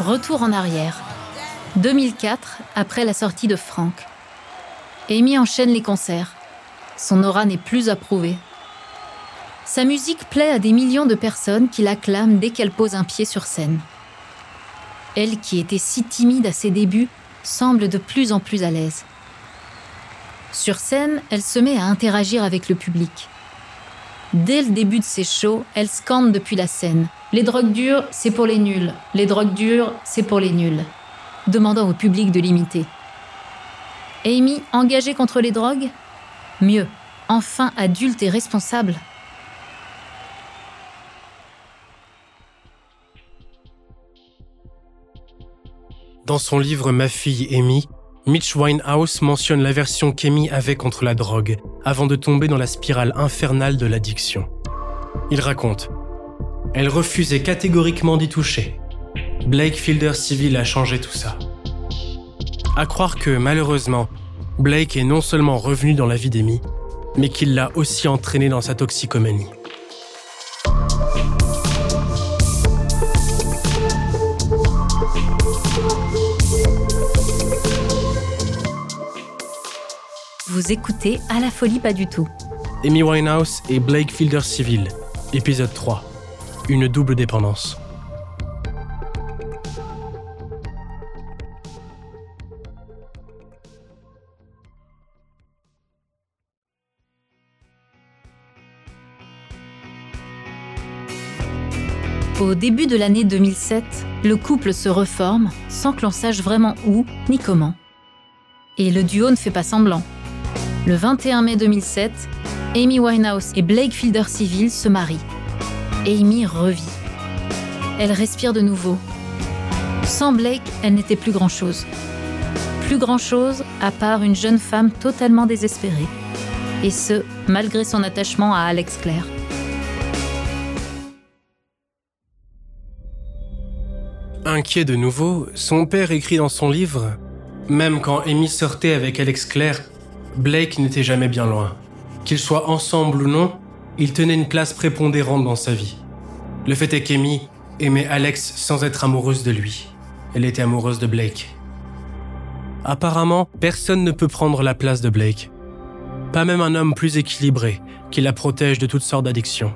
Retour en arrière. 2004, après la sortie de Frank. Amy enchaîne les concerts. Son aura n'est plus approuvée. Sa musique plaît à des millions de personnes qui l'acclament dès qu'elle pose un pied sur scène. Elle qui était si timide à ses débuts semble de plus en plus à l'aise. Sur scène, elle se met à interagir avec le public. Dès le début de ses shows, elle scande depuis la scène. Les drogues dures, c'est pour les nuls. Les drogues dures, c'est pour les nuls. Demandant au public de l'imiter. Amy, engagée contre les drogues? Mieux, enfin adulte et responsable. Dans son livre Ma fille Amy, Mitch Winehouse mentionne l'aversion qu'Amy avait contre la drogue avant de tomber dans la spirale infernale de l'addiction. Il raconte Elle refusait catégoriquement d'y toucher. Blake Fielder Civil a changé tout ça. À croire que, malheureusement, Blake est non seulement revenu dans la vie d'Amy, mais qu'il l'a aussi entraîné dans sa toxicomanie. Vous écoutez À la folie pas du tout. Amy Winehouse et Blake Fielder Civil, épisode 3. Une double dépendance. Au début de l'année 2007, le couple se reforme sans que l'on sache vraiment où ni comment. Et le duo ne fait pas semblant. Le 21 mai 2007, Amy Winehouse et Blake Fielder Civil se marient. Amy revit. Elle respire de nouveau. Sans Blake, elle n'était plus grand-chose. Plus grand-chose à part une jeune femme totalement désespérée. Et ce, malgré son attachement à Alex Clare. Inquiet de nouveau, son père écrit dans son livre Même quand Amy sortait avec Alex Clare, Blake n'était jamais bien loin. Qu'ils soient ensemble ou non, il tenait une place prépondérante dans sa vie. Le fait est qu'Amy aimait Alex sans être amoureuse de lui. Elle était amoureuse de Blake. Apparemment, personne ne peut prendre la place de Blake. Pas même un homme plus équilibré qui la protège de toutes sortes d'addictions.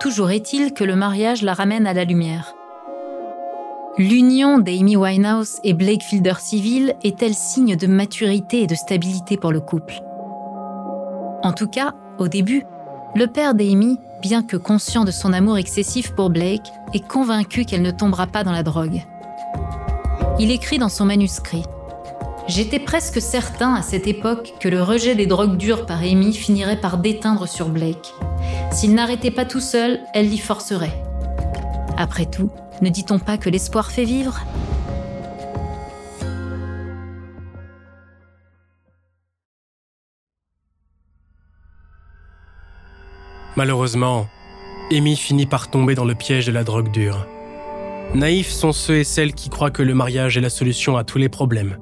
Toujours est-il que le mariage la ramène à la lumière. L'union d'Amy Winehouse et Blake Fielder Civil est-elle signe de maturité et de stabilité pour le couple? En tout cas, au début, le père d'Amy, bien que conscient de son amour excessif pour Blake, est convaincu qu'elle ne tombera pas dans la drogue. Il écrit dans son manuscrit J'étais presque certain à cette époque que le rejet des drogues dures par Amy finirait par déteindre sur Blake. S'il n'arrêtait pas tout seul, elle l'y forcerait. Après tout, ne dit-on pas que l'espoir fait vivre? Malheureusement, Amy finit par tomber dans le piège de la drogue dure. Naïfs sont ceux et celles qui croient que le mariage est la solution à tous les problèmes.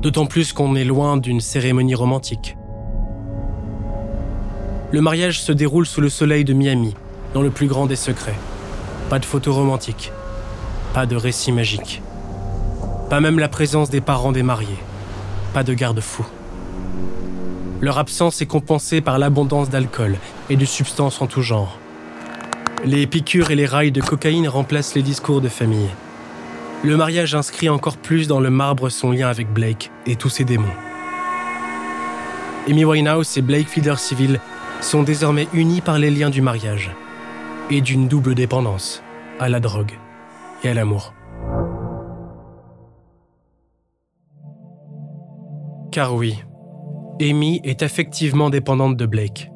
D'autant plus qu'on est loin d'une cérémonie romantique. Le mariage se déroule sous le soleil de Miami, dans le plus grand des secrets. Pas de photos romantiques, pas de récits magiques, pas même la présence des parents des mariés, pas de garde-fou. Leur absence est compensée par l'abondance d'alcool et de substances en tout genre. Les piqûres et les rails de cocaïne remplacent les discours de famille. Le mariage inscrit encore plus dans le marbre son lien avec Blake et tous ses démons. Amy Winehouse et Blake Fielder Civil sont désormais unis par les liens du mariage et d'une double dépendance à la drogue et à l'amour. Car oui, Amy est affectivement dépendante de Blake.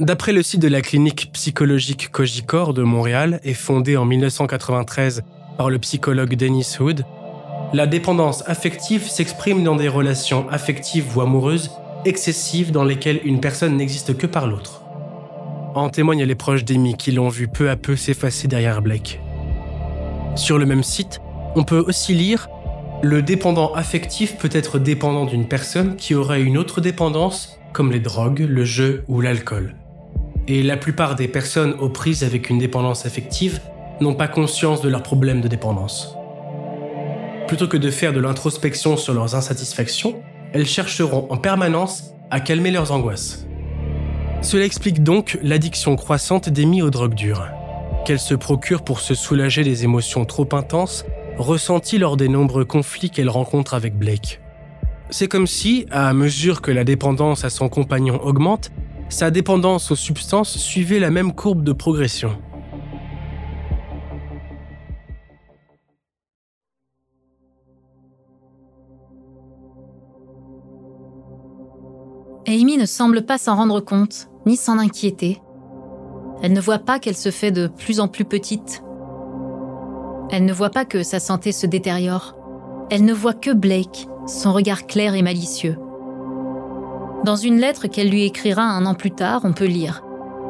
D'après le site de la clinique psychologique Cogicor de Montréal et fondée en 1993 par le psychologue Dennis Hood, la dépendance affective s'exprime dans des relations affectives ou amoureuses excessives dans lesquelles une personne n'existe que par l'autre. En témoignent les proches d'Amy qui l'ont vu peu à peu s'effacer derrière Blake. Sur le même site, on peut aussi lire Le dépendant affectif peut être dépendant d'une personne qui aurait une autre dépendance, comme les drogues, le jeu ou l'alcool. Et la plupart des personnes aux prises avec une dépendance affective n'ont pas conscience de leurs problèmes de dépendance. Plutôt que de faire de l'introspection sur leurs insatisfactions, elles chercheront en permanence à calmer leurs angoisses. Cela explique donc l'addiction croissante d'Amy aux drogues dures, qu'elle se procure pour se soulager des émotions trop intenses ressenties lors des nombreux conflits qu'elle rencontre avec Blake. C'est comme si, à mesure que la dépendance à son compagnon augmente, sa dépendance aux substances suivait la même courbe de progression. Amy ne semble pas s'en rendre compte, ni s'en inquiéter. Elle ne voit pas qu'elle se fait de plus en plus petite. Elle ne voit pas que sa santé se détériore. Elle ne voit que Blake, son regard clair et malicieux. Dans une lettre qu'elle lui écrira un an plus tard, on peut lire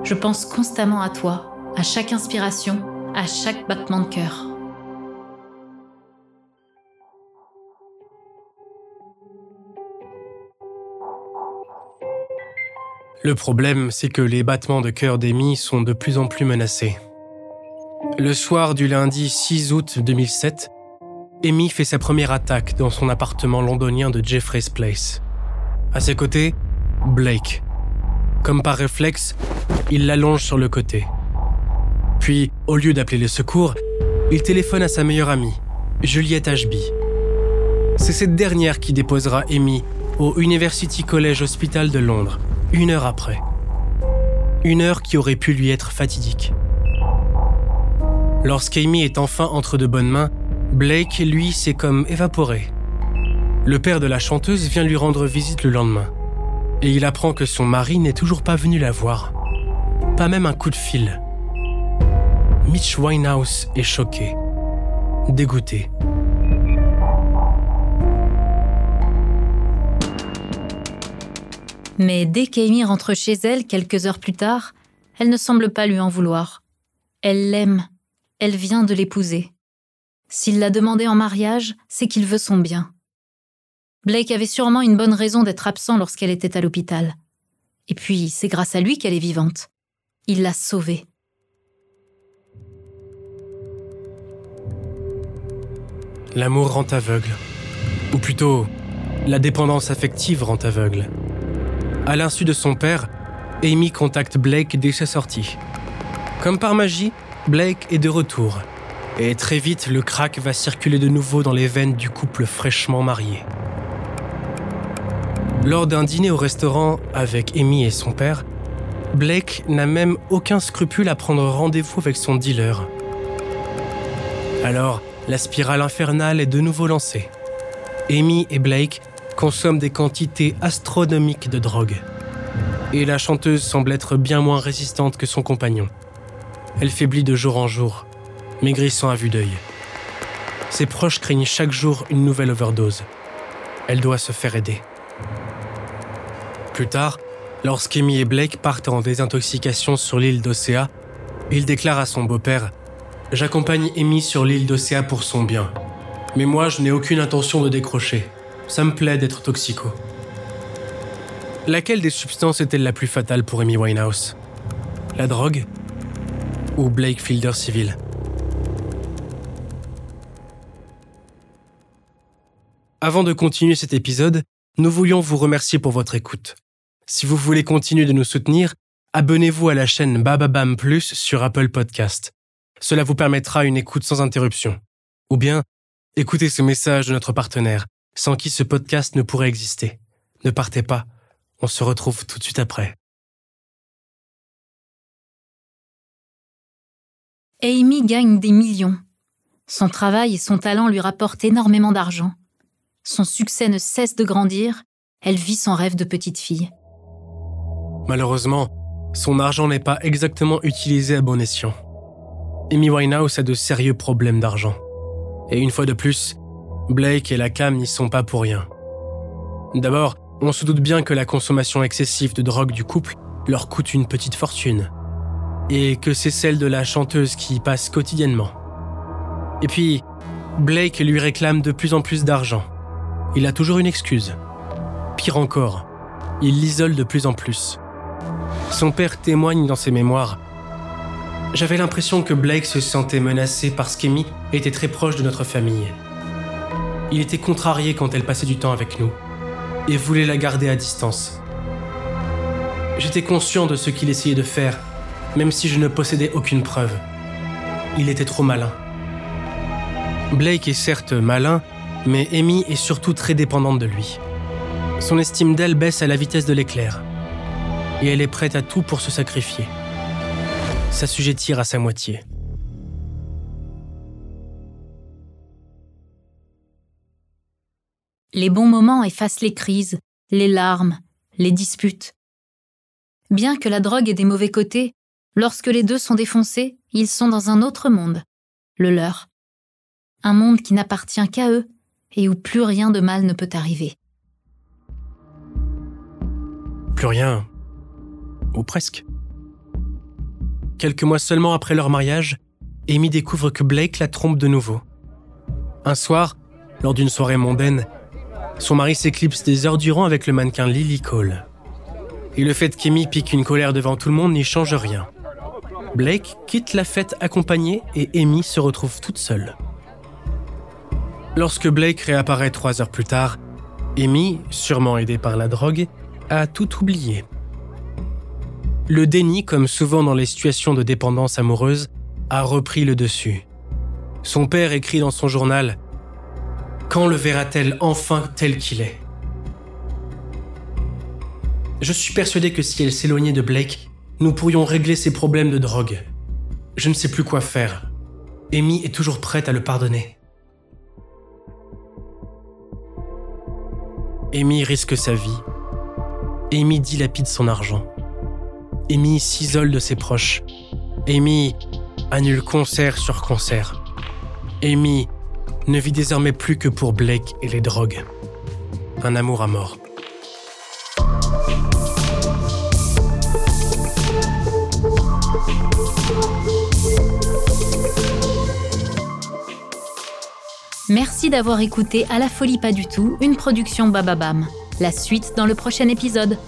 ⁇ Je pense constamment à toi, à chaque inspiration, à chaque battement de cœur. Le problème, c'est que les battements de cœur d'Amy sont de plus en plus menacés. Le soir du lundi 6 août 2007, Amy fait sa première attaque dans son appartement londonien de Jeffrey's Place. À ses côtés, Blake. Comme par réflexe, il l'allonge sur le côté. Puis, au lieu d'appeler le secours, il téléphone à sa meilleure amie, Juliette Ashby. C'est cette dernière qui déposera Amy au University College Hospital de Londres, une heure après. Une heure qui aurait pu lui être fatidique. Lorsqu'Amy est enfin entre de bonnes mains, Blake, lui, s'est comme évaporé. Le père de la chanteuse vient lui rendre visite le lendemain. Et il apprend que son mari n'est toujours pas venu la voir. Pas même un coup de fil. Mitch Winehouse est choqué, dégoûté. Mais dès qu'Amy rentre chez elle quelques heures plus tard, elle ne semble pas lui en vouloir. Elle l'aime. Elle vient de l'épouser. S'il l'a demandé en mariage, c'est qu'il veut son bien. Blake avait sûrement une bonne raison d'être absent lorsqu'elle était à l'hôpital. Et puis, c'est grâce à lui qu'elle est vivante. Il l'a sauvée. L'amour rend aveugle. Ou plutôt, la dépendance affective rend aveugle. À l'insu de son père, Amy contacte Blake dès sa sortie. Comme par magie, Blake est de retour. Et très vite, le crack va circuler de nouveau dans les veines du couple fraîchement marié. Lors d'un dîner au restaurant avec Amy et son père, Blake n'a même aucun scrupule à prendre rendez-vous avec son dealer. Alors, la spirale infernale est de nouveau lancée. Amy et Blake consomme des quantités astronomiques de drogue. Et la chanteuse semble être bien moins résistante que son compagnon. Elle faiblit de jour en jour, maigrissant à vue d'œil. Ses proches craignent chaque jour une nouvelle overdose. Elle doit se faire aider. Plus tard, lorsqu'Amy et Blake partent en désintoxication sur l'île d'Océa, il déclare à son beau-père J'accompagne Amy sur l'île d'Océa pour son bien. Mais moi, je n'ai aucune intention de décrocher. Ça me plaît d'être toxico. Laquelle des substances est-elle la plus fatale pour Amy Winehouse? La drogue Ou Blake Fielder civil? Avant de continuer cet épisode, nous voulions vous remercier pour votre écoute. Si vous voulez continuer de nous soutenir, abonnez-vous à la chaîne Bababam Plus sur Apple Podcast. Cela vous permettra une écoute sans interruption. Ou bien, écoutez ce message de notre partenaire, sans qui ce podcast ne pourrait exister. Ne partez pas, on se retrouve tout de suite après. Amy gagne des millions. Son travail et son talent lui rapportent énormément d'argent. Son succès ne cesse de grandir. Elle vit son rêve de petite fille. Malheureusement, son argent n'est pas exactement utilisé à bon escient. Amy Winehouse a de sérieux problèmes d'argent. Et une fois de plus, Blake et la cam n'y sont pas pour rien. D'abord, on se doute bien que la consommation excessive de drogue du couple leur coûte une petite fortune. et que c'est celle de la chanteuse qui y passe quotidiennement. Et puis, Blake lui réclame de plus en plus d'argent. Il a toujours une excuse. Pire encore, il l'isole de plus en plus. Son père témoigne dans ses mémoires. J'avais l'impression que Blake se sentait menacé parce qu'Amy était très proche de notre famille. Il était contrarié quand elle passait du temps avec nous et voulait la garder à distance. J'étais conscient de ce qu'il essayait de faire, même si je ne possédais aucune preuve. Il était trop malin. Blake est certes malin, mais Amy est surtout très dépendante de lui. Son estime d'elle baisse à la vitesse de l'éclair, et elle est prête à tout pour se sacrifier, s'assujettir à sa moitié. Les bons moments effacent les crises, les larmes, les disputes. Bien que la drogue ait des mauvais côtés, lorsque les deux sont défoncés, ils sont dans un autre monde, le leur. Un monde qui n'appartient qu'à eux et où plus rien de mal ne peut arriver. Plus rien. Ou presque. Quelques mois seulement après leur mariage, Amy découvre que Blake la trompe de nouveau. Un soir, lors d'une soirée mondaine, son mari s'éclipse des heures durant avec le mannequin Lily Cole. Et le fait qu'Amy pique une colère devant tout le monde n'y change rien. Blake quitte la fête accompagnée et Amy se retrouve toute seule. Lorsque Blake réapparaît trois heures plus tard, Amy, sûrement aidée par la drogue, a tout oublié. Le déni, comme souvent dans les situations de dépendance amoureuse, a repris le dessus. Son père écrit dans son journal quand le verra-t-elle enfin tel qu'il est? Je suis persuadé que si elle s'éloignait de Blake, nous pourrions régler ses problèmes de drogue. Je ne sais plus quoi faire. Amy est toujours prête à le pardonner. Amy risque sa vie. Amy dilapide son argent. Amy s'isole de ses proches. Amy annule concert sur concert. Amy ne vit désormais plus que pour Blake et les drogues. Un amour à mort. Merci d'avoir écouté À la folie pas du tout, une production Bababam. La suite dans le prochain épisode.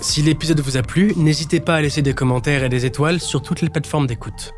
Si l'épisode vous a plu, n'hésitez pas à laisser des commentaires et des étoiles sur toutes les plateformes d'écoute.